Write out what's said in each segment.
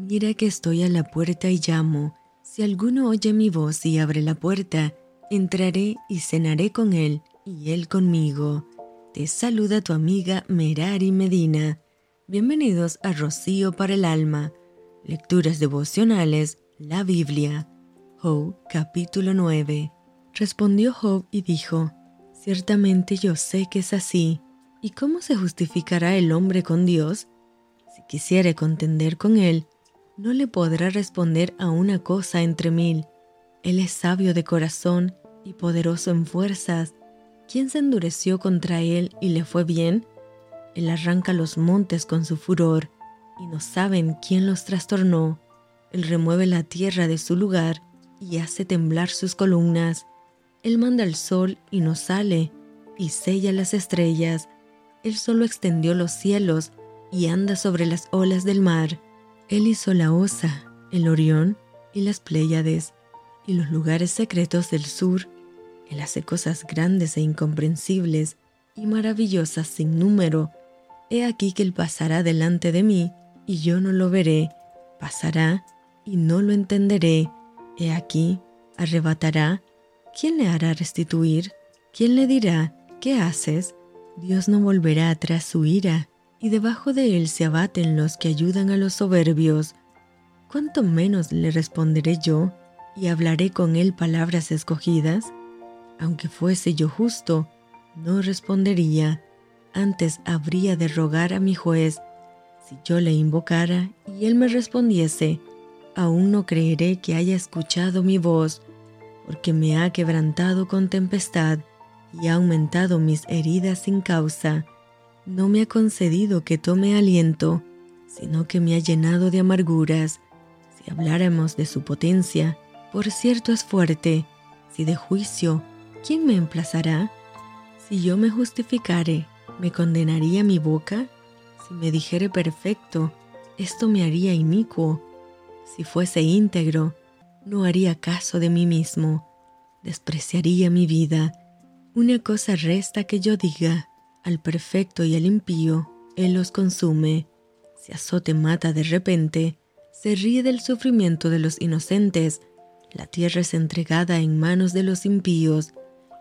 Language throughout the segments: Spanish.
Mira que estoy a la puerta y llamo. Si alguno oye mi voz y abre la puerta, entraré y cenaré con él y él conmigo. Te saluda tu amiga Merari Medina. Bienvenidos a Rocío para el Alma. Lecturas devocionales, la Biblia. Job capítulo 9. Respondió Job y dijo, Ciertamente yo sé que es así. ¿Y cómo se justificará el hombre con Dios? Si quisiere contender con él, no le podrá responder a una cosa entre mil. Él es sabio de corazón y poderoso en fuerzas. ¿Quién se endureció contra él y le fue bien? Él arranca los montes con su furor, y no saben quién los trastornó. Él remueve la tierra de su lugar y hace temblar sus columnas. Él manda el sol y no sale, y sella las estrellas. Él solo extendió los cielos y anda sobre las olas del mar. Él hizo la Osa, el Orión y las Pléyades, y los lugares secretos del sur. Él hace cosas grandes e incomprensibles y maravillosas sin número. He aquí que Él pasará delante de mí, y yo no lo veré. Pasará, y no lo entenderé. He aquí, arrebatará. ¿Quién le hará restituir? ¿Quién le dirá, ¿qué haces? Dios no volverá atrás su ira y debajo de él se abaten los que ayudan a los soberbios. ¿Cuánto menos le responderé yo y hablaré con él palabras escogidas? Aunque fuese yo justo, no respondería, antes habría de rogar a mi juez. Si yo le invocara y él me respondiese, aún no creeré que haya escuchado mi voz, porque me ha quebrantado con tempestad y ha aumentado mis heridas sin causa no me ha concedido que tome aliento, sino que me ha llenado de amarguras. Si habláramos de su potencia, por cierto es fuerte. Si de juicio, ¿quién me emplazará? Si yo me justificare, ¿me condenaría mi boca? Si me dijere perfecto, esto me haría inicuo. Si fuese íntegro, no haría caso de mí mismo. Despreciaría mi vida. Una cosa resta que yo diga, al perfecto y al impío, Él los consume. Si azote mata de repente, se ríe del sufrimiento de los inocentes. La tierra es entregada en manos de los impíos,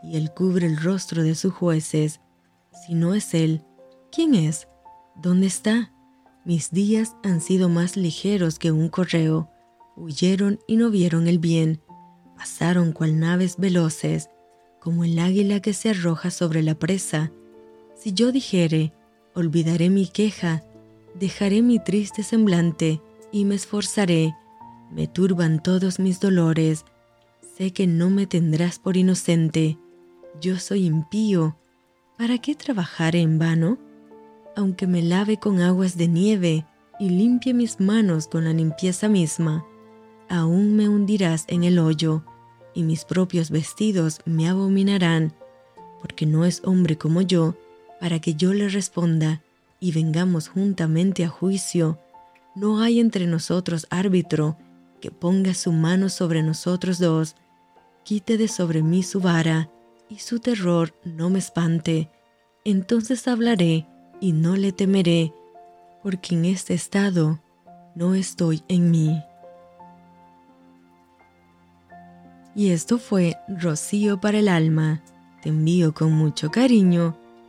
y Él cubre el rostro de sus jueces. Si no es Él, ¿quién es? ¿Dónde está? Mis días han sido más ligeros que un correo. Huyeron y no vieron el bien. Pasaron cual naves veloces, como el águila que se arroja sobre la presa si yo dijere, olvidaré mi queja, dejaré mi triste semblante y me esforzaré, me turban todos mis dolores, sé que no me tendrás por inocente, yo soy impío, ¿para qué trabajaré en vano? Aunque me lave con aguas de nieve y limpie mis manos con la limpieza misma, aún me hundirás en el hoyo, y mis propios vestidos me abominarán, porque no es hombre como yo para que yo le responda y vengamos juntamente a juicio. No hay entre nosotros árbitro que ponga su mano sobre nosotros dos. Quite de sobre mí su vara, y su terror no me espante. Entonces hablaré y no le temeré, porque en este estado no estoy en mí. Y esto fue Rocío para el alma. Te envío con mucho cariño